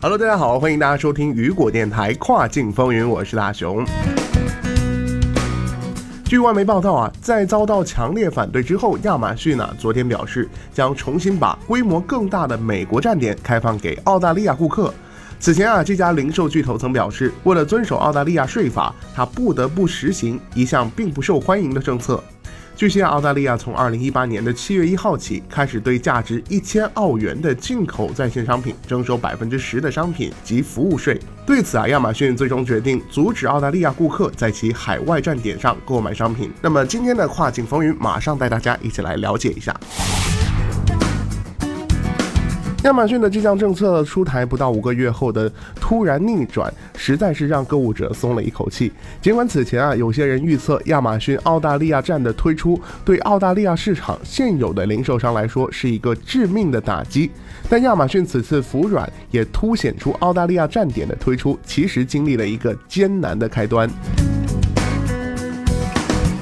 Hello，大家好，欢迎大家收听雨果电台跨境风云，我是大熊。据外媒报道啊，在遭到强烈反对之后，亚马逊呢昨天表示将重新把规模更大的美国站点开放给澳大利亚顾客。此前啊，这家零售巨头曾表示，为了遵守澳大利亚税法，它不得不实行一项并不受欢迎的政策。据悉，澳大利亚从二零一八年的七月一号起，开始对价值一千澳元的进口在线商品征收百分之十的商品及服务税。对此啊，亚马逊最终决定阻止澳大利亚顾客在其海外站点上购买商品。那么今天的跨境风云，马上带大家一起来了解一下。亚马逊的这项政策出台不到五个月后的突然逆转，实在是让购物者松了一口气。尽管此前啊，有些人预测亚马逊澳大利亚站的推出对澳大利亚市场现有的零售商来说是一个致命的打击，但亚马逊此次服软，也凸显出澳大利亚站点的推出其实经历了一个艰难的开端。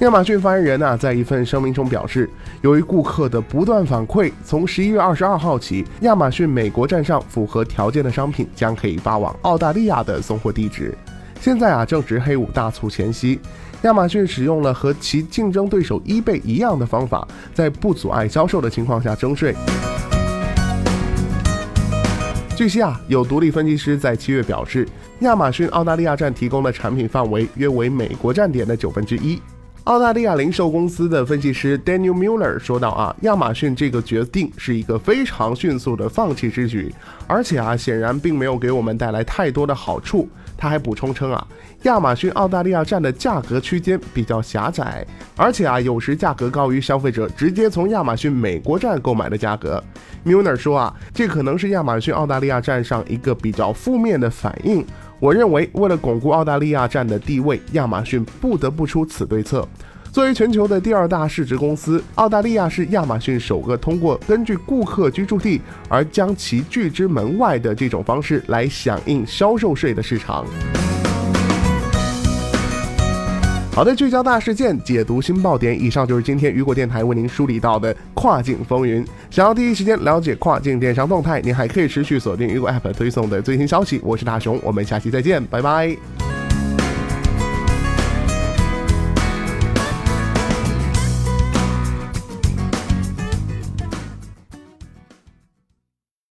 亚马逊发言人呢，在一份声明中表示，由于顾客的不断反馈，从十一月二十二号起，亚马逊美国站上符合条件的商品将可以发往澳大利亚的送货地址。现在啊，正值黑五大促前夕，亚马逊使用了和其竞争对手 eBay 一样的方法，在不阻碍销售的情况下征税。据悉啊，有独立分析师在七月表示，亚马逊澳大利亚站提供的产品范围约为美国站点的九分之一。澳大利亚零售公司的分析师 Daniel Mueller 说道：“啊，亚马逊这个决定是一个非常迅速的放弃之举，而且啊，显然并没有给我们带来太多的好处。”他还补充称：“啊，亚马逊澳大利亚站的价格区间比较狭窄，而且啊，有时价格高于消费者直接从亚马逊美国站购买的价格。” Mueller 说：“啊，这可能是亚马逊澳大利亚站上一个比较负面的反应。”我认为，为了巩固澳大利亚站的地位，亚马逊不得不出此对策。作为全球的第二大市值公司，澳大利亚是亚马逊首个通过根据顾客居住地而将其拒之门外的这种方式来响应销售税的市场。好的，聚焦大事件，解读新爆点。以上就是今天雨果电台为您梳理到的跨境风云。想要第一时间了解跨境电商动态，您还可以持续锁定雨果 App 推送的最新消息。我是大熊，我们下期再见，拜拜。